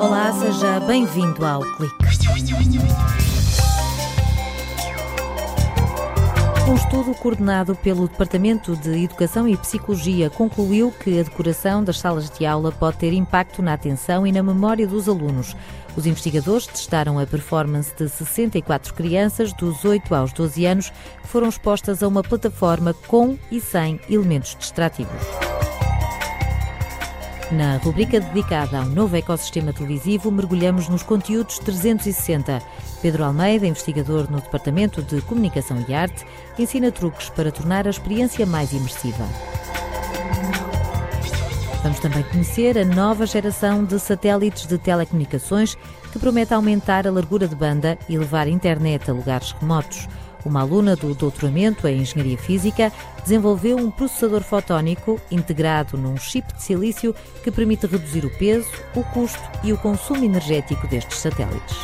Olá, seja bem-vindo ao Clique. Um estudo coordenado pelo Departamento de Educação e Psicologia concluiu que a decoração das salas de aula pode ter impacto na atenção e na memória dos alunos. Os investigadores testaram a performance de 64 crianças dos 8 aos 12 anos que foram expostas a uma plataforma com e sem elementos distrativos. Na rubrica dedicada ao novo ecossistema televisivo, mergulhamos nos conteúdos 360. Pedro Almeida, investigador no Departamento de Comunicação e Arte, ensina truques para tornar a experiência mais imersiva. Vamos também conhecer a nova geração de satélites de telecomunicações que promete aumentar a largura de banda e levar internet a lugares remotos. Uma aluna do doutoramento em Engenharia Física desenvolveu um processador fotónico integrado num chip de silício que permite reduzir o peso, o custo e o consumo energético destes satélites.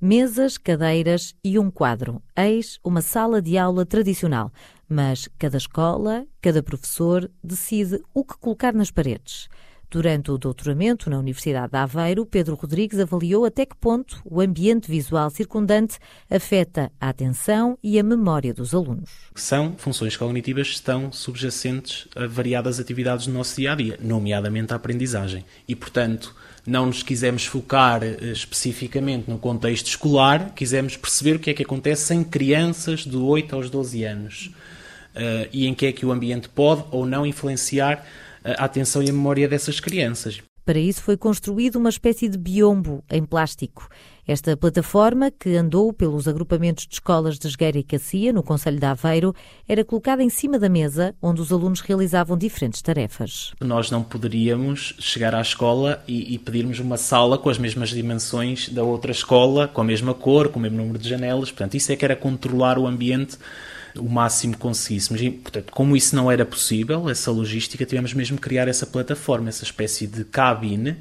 Mesas, cadeiras e um quadro. Eis uma sala de aula tradicional, mas cada escola, cada professor decide o que colocar nas paredes. Durante o doutoramento na Universidade de Aveiro, Pedro Rodrigues avaliou até que ponto o ambiente visual circundante afeta a atenção e a memória dos alunos. São funções cognitivas que estão subjacentes a variadas atividades do nosso dia a dia, nomeadamente a aprendizagem. E, portanto, não nos quisemos focar eh, especificamente no contexto escolar, quisemos perceber o que é que acontece em crianças de 8 aos 12 anos uh, e em que é que o ambiente pode ou não influenciar a atenção e a memória dessas crianças. Para isso foi construído uma espécie de biombo em plástico. Esta plataforma, que andou pelos agrupamentos de escolas de Esgueira e Cacia, no Conselho de Aveiro, era colocada em cima da mesa, onde os alunos realizavam diferentes tarefas. Nós não poderíamos chegar à escola e, e pedirmos uma sala com as mesmas dimensões da outra escola, com a mesma cor, com o mesmo número de janelas. Portanto, isso é que era controlar o ambiente o máximo conseguíssemos. E, portanto, como isso não era possível, essa logística, tivemos mesmo que criar essa plataforma, essa espécie de cabine.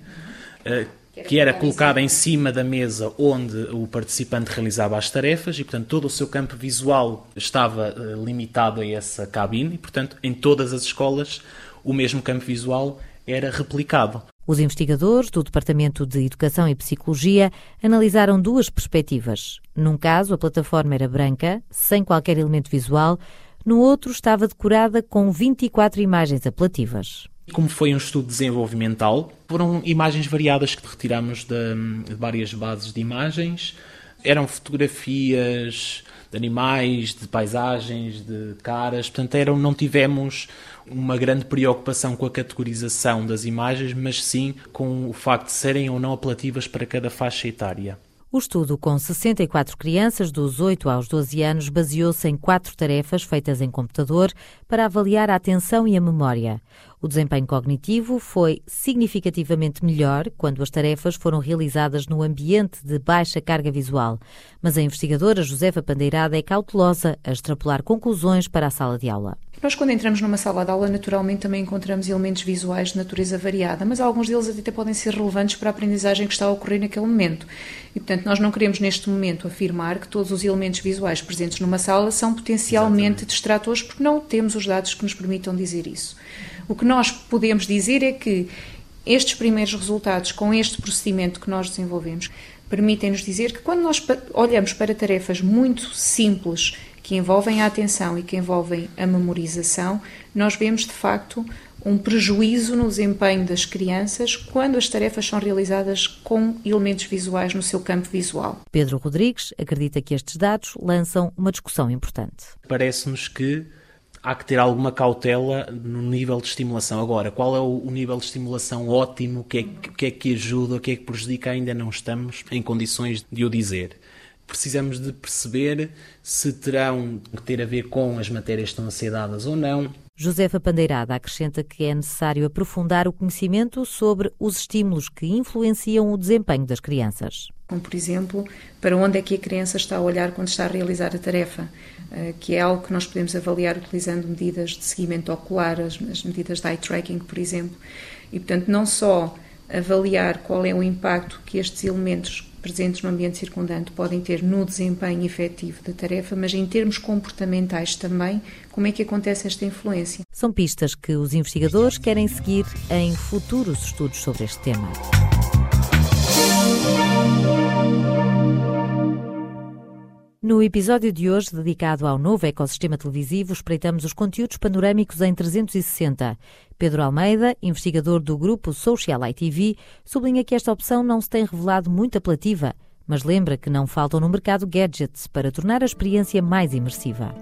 Uh, que era colocada em cima da mesa onde o participante realizava as tarefas e, portanto, todo o seu campo visual estava uh, limitado a essa cabine e, portanto, em todas as escolas o mesmo campo visual era replicado. Os investigadores do Departamento de Educação e Psicologia analisaram duas perspectivas. Num caso, a plataforma era branca, sem qualquer elemento visual, no outro, estava decorada com 24 imagens apelativas. Como foi um estudo desenvolvimental, foram imagens variadas que retiramos de, de várias bases de imagens. Eram fotografias de animais, de paisagens, de caras. Portanto, eram, não tivemos uma grande preocupação com a categorização das imagens, mas sim com o facto de serem ou não apelativas para cada faixa etária. O estudo, com 64 crianças dos 8 aos 12 anos, baseou-se em quatro tarefas feitas em computador para avaliar a atenção e a memória. O desempenho cognitivo foi significativamente melhor quando as tarefas foram realizadas no ambiente de baixa carga visual, mas a investigadora Josefa Pandeirada é cautelosa a extrapolar conclusões para a sala de aula. Nós, quando entramos numa sala de aula, naturalmente também encontramos elementos visuais de natureza variada, mas alguns deles até podem ser relevantes para a aprendizagem que está a ocorrer naquele momento. E, portanto, nós não queremos neste momento afirmar que todos os elementos visuais presentes numa sala são potencialmente Exatamente. distratores, porque não temos os dados que nos permitam dizer isso. O que nós podemos dizer é que estes primeiros resultados com este procedimento que nós desenvolvemos permitem-nos dizer que quando nós olhamos para tarefas muito simples que envolvem a atenção e que envolvem a memorização, nós vemos de facto um prejuízo no desempenho das crianças quando as tarefas são realizadas com elementos visuais no seu campo visual. Pedro Rodrigues acredita que estes dados lançam uma discussão importante. Parece-nos que há que ter alguma cautela no nível de estimulação. Agora, qual é o, nível de estimulação ótimo? O que, é, o que é que ajuda? O que é que prejudica? Ainda não estamos em condições de o dizer precisamos de perceber se terão que ter a ver com as matérias que estão a ser dadas ou não. Josefa Pandeirada acrescenta que é necessário aprofundar o conhecimento sobre os estímulos que influenciam o desempenho das crianças. Como, por exemplo, para onde é que a criança está a olhar quando está a realizar a tarefa, eh, que é algo que nós podemos avaliar utilizando medidas de seguimento ocular, as medidas de eye tracking, por exemplo. E, portanto, não só avaliar qual é o impacto que estes elementos presentes no ambiente circundante podem ter no desempenho efetivo da tarefa, mas em termos comportamentais também, como é que acontece esta influência? São pistas que os investigadores querem seguir em futuros estudos sobre este tema. No episódio de hoje, dedicado ao novo ecossistema televisivo, espreitamos os conteúdos panorâmicos em 360. Pedro Almeida, investigador do grupo Social ITV, sublinha que esta opção não se tem revelado muito apelativa, mas lembra que não faltam no mercado gadgets para tornar a experiência mais imersiva.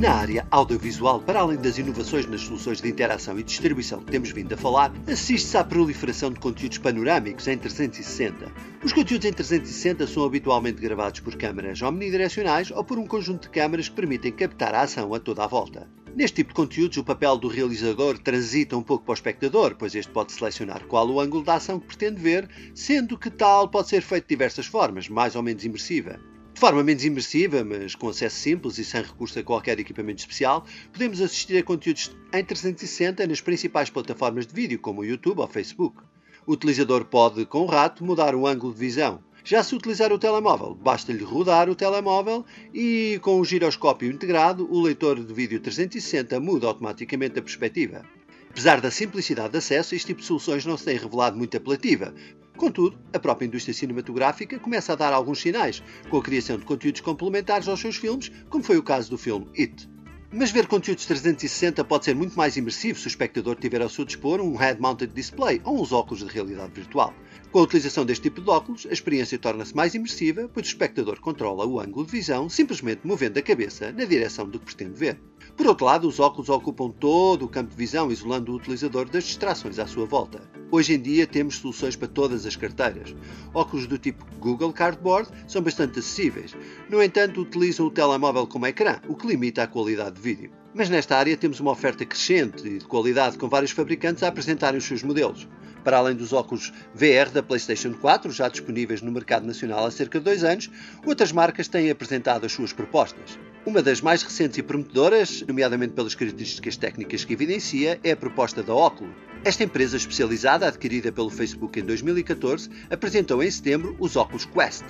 Na área audiovisual, para além das inovações nas soluçes de interação e distribuição que temos vindo a falar, assiste-se à proliferação de conteúdos panorâmicos em 360. Os conteúdos em 360 são habitualmente gravados por câmaras omnidirecionais ou por um conjunto de câmaras que permitem captar a ação a toda a volta. Neste tipo de conteúdos, o papel do realizador transita um pouco para o espectador, pois este pode selecionar qual o ângulo da ação que pretende ver, sendo que tal pode ser feito de diversas formas, mais ou menos imersiva. De forma menos imersiva, mas com acesso simples e sem recurso a qualquer equipamento especial, podemos assistir a conteúdos em 360 nas principais plataformas de vídeo, como o YouTube ou Facebook. O utilizador pode, com o rato, mudar o ângulo de visão. Já se utilizar o telemóvel, basta-lhe rodar o telemóvel e, com o giroscópio integrado, o leitor de vídeo 360 muda automaticamente a perspectiva. Apesar da simplicidade de acesso, este tipo de soluções não se tem revelado muito apelativa, Contudo, a própria indústria cinematográfica começa a dar alguns sinais, com a criação de conteúdos complementares aos seus filmes, como foi o caso do filme It. Mas ver conteúdos 360 pode ser muito mais imersivo se o espectador tiver ao seu dispor um head-mounted display ou uns óculos de realidade virtual. Com a utilização deste tipo de óculos, a experiência torna-se mais imersiva, pois o espectador controla o ângulo de visão simplesmente movendo a cabeça na direção do que pretende ver. Por outro lado, os óculos ocupam todo o campo de visão, isolando o utilizador das distrações à sua volta. Hoje em dia temos soluções para todas as carteiras. Óculos do tipo Google Cardboard são bastante acessíveis. No entanto, utilizam o telemóvel como ecrã, o que limita a qualidade de vídeo. Mas nesta área temos uma oferta crescente e de qualidade com vários fabricantes a apresentarem os seus modelos. Para além dos óculos VR da PlayStation 4, já disponíveis no mercado nacional há cerca de dois anos, outras marcas têm apresentado as suas propostas. Uma das mais recentes e prometedoras, nomeadamente pelas características técnicas que evidencia, é a proposta da Oculus. Esta empresa especializada, adquirida pelo Facebook em 2014, apresentou em setembro os óculos Quest.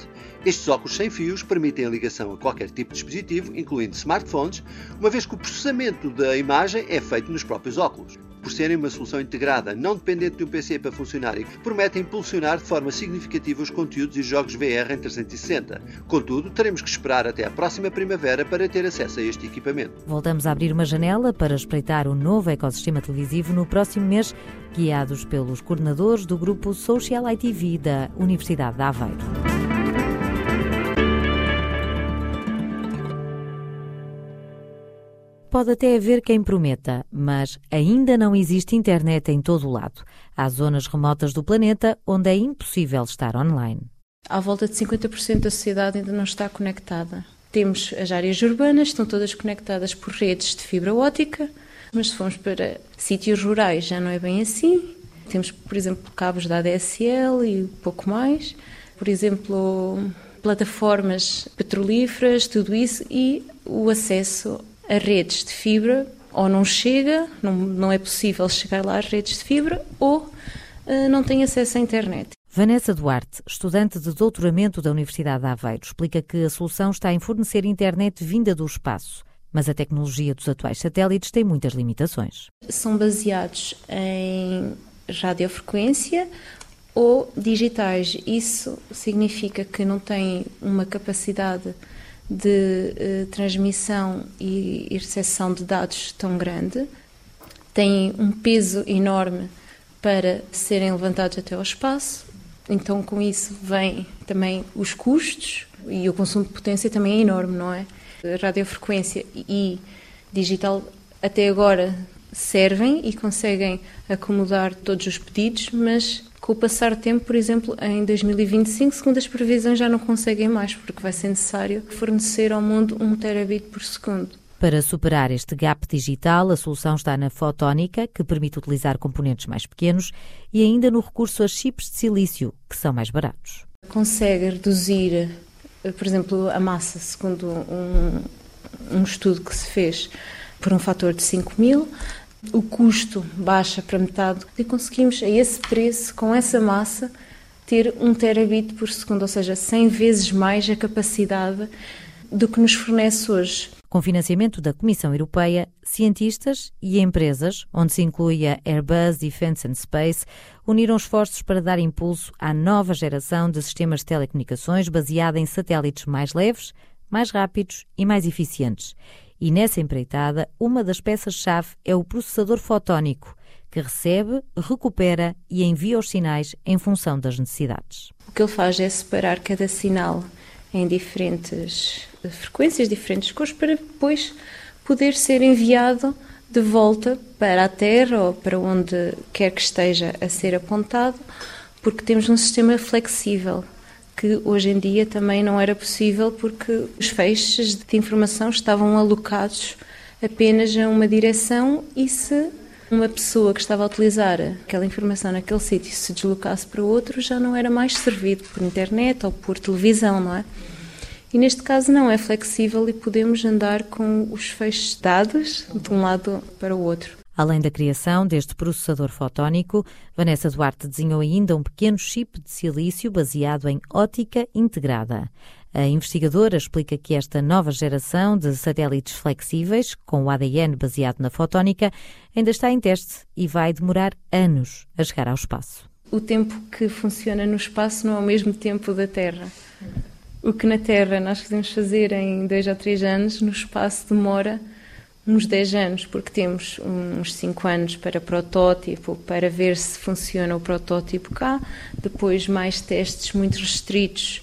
Estes óculos sem fios permitem a ligação a qualquer tipo de dispositivo, incluindo smartphones, uma vez que o processamento da imagem é feito nos próprios óculos por serem uma solução integrada, não dependente de um PC para funcionarem, prometem impulsionar de forma significativa os conteúdos e jogos VR em 360. Contudo, teremos que esperar até a próxima primavera para ter acesso a este equipamento. Voltamos a abrir uma janela para espreitar o novo ecossistema televisivo no próximo mês, guiados pelos coordenadores do grupo Social ITV da Universidade de Aveiro. Pode até haver quem prometa, mas ainda não existe internet em todo o lado. Há zonas remotas do planeta onde é impossível estar online. À volta de 50% da sociedade ainda não está conectada. Temos as áreas urbanas, estão todas conectadas por redes de fibra óptica, mas se formos para sítios rurais já não é bem assim. Temos, por exemplo, cabos da ADSL e pouco mais. Por exemplo, plataformas petrolíferas, tudo isso, e o acesso a redes de fibra ou não chega, não, não é possível chegar lá às redes de fibra, ou uh, não tem acesso à internet. Vanessa Duarte, estudante de doutoramento da Universidade de Aveiro, explica que a solução está em fornecer internet vinda do espaço. Mas a tecnologia dos atuais satélites tem muitas limitações. São baseados em radiofrequência ou digitais. Isso significa que não têm uma capacidade de uh, transmissão e, e recepção de dados tão grande, têm um peso enorme para serem levantados até ao espaço, então com isso vem também os custos e o consumo de potência também é enorme, não é? Radiofrequência e digital até agora servem e conseguem acomodar todos os pedidos, mas com o passar do tempo, por exemplo, em 2025, segundo as previsões, já não conseguem mais, porque vai ser necessário fornecer ao mundo 1 terabit por segundo. Para superar este gap digital, a solução está na fotónica, que permite utilizar componentes mais pequenos, e ainda no recurso a chips de silício, que são mais baratos. Consegue reduzir, por exemplo, a massa, segundo um, um estudo que se fez, por um fator de 5 mil, o custo baixa para metade e conseguimos a esse preço, com essa massa, ter 1 terabit por segundo, ou seja, 100 vezes mais a capacidade do que nos fornece hoje. Com financiamento da Comissão Europeia, cientistas e empresas, onde se inclui a Airbus Defence and Space, uniram esforços para dar impulso à nova geração de sistemas de telecomunicações baseada em satélites mais leves, mais rápidos e mais eficientes. E nessa empreitada, uma das peças-chave é o processador fotónico, que recebe, recupera e envia os sinais em função das necessidades. O que ele faz é separar cada sinal em diferentes frequências, diferentes cores, para depois poder ser enviado de volta para a Terra ou para onde quer que esteja a ser apontado, porque temos um sistema flexível que hoje em dia também não era possível porque os feixes de informação estavam alocados apenas a uma direção e se uma pessoa que estava a utilizar aquela informação naquele sítio se deslocasse para outro já não era mais servido por internet ou por televisão, não é? E neste caso não, é flexível e podemos andar com os feixes dados de um lado para o outro. Além da criação deste processador fotónico, Vanessa Duarte desenhou ainda um pequeno chip de silício baseado em ótica integrada. A investigadora explica que esta nova geração de satélites flexíveis, com o ADN baseado na fotónica, ainda está em teste e vai demorar anos a chegar ao espaço. O tempo que funciona no espaço não é o mesmo tempo da Terra. O que na Terra nós podemos fazer em dois ou três anos, no espaço demora uns 10 anos, porque temos uns 5 anos para protótipo, para ver se funciona o protótipo cá, depois mais testes muito restritos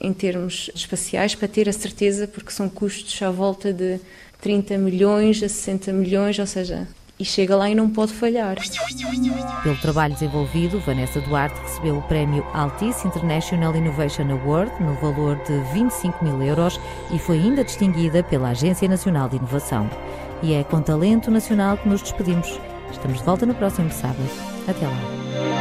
em termos espaciais, para ter a certeza, porque são custos à volta de 30 milhões a 60 milhões, ou seja, e chega lá e não pode falhar. Pelo trabalho desenvolvido, Vanessa Duarte recebeu o prémio Altice International Innovation Award no valor de 25 mil euros e foi ainda distinguida pela Agência Nacional de Inovação. E é com talento nacional que nos despedimos. Estamos de volta no próximo sábado. Até lá.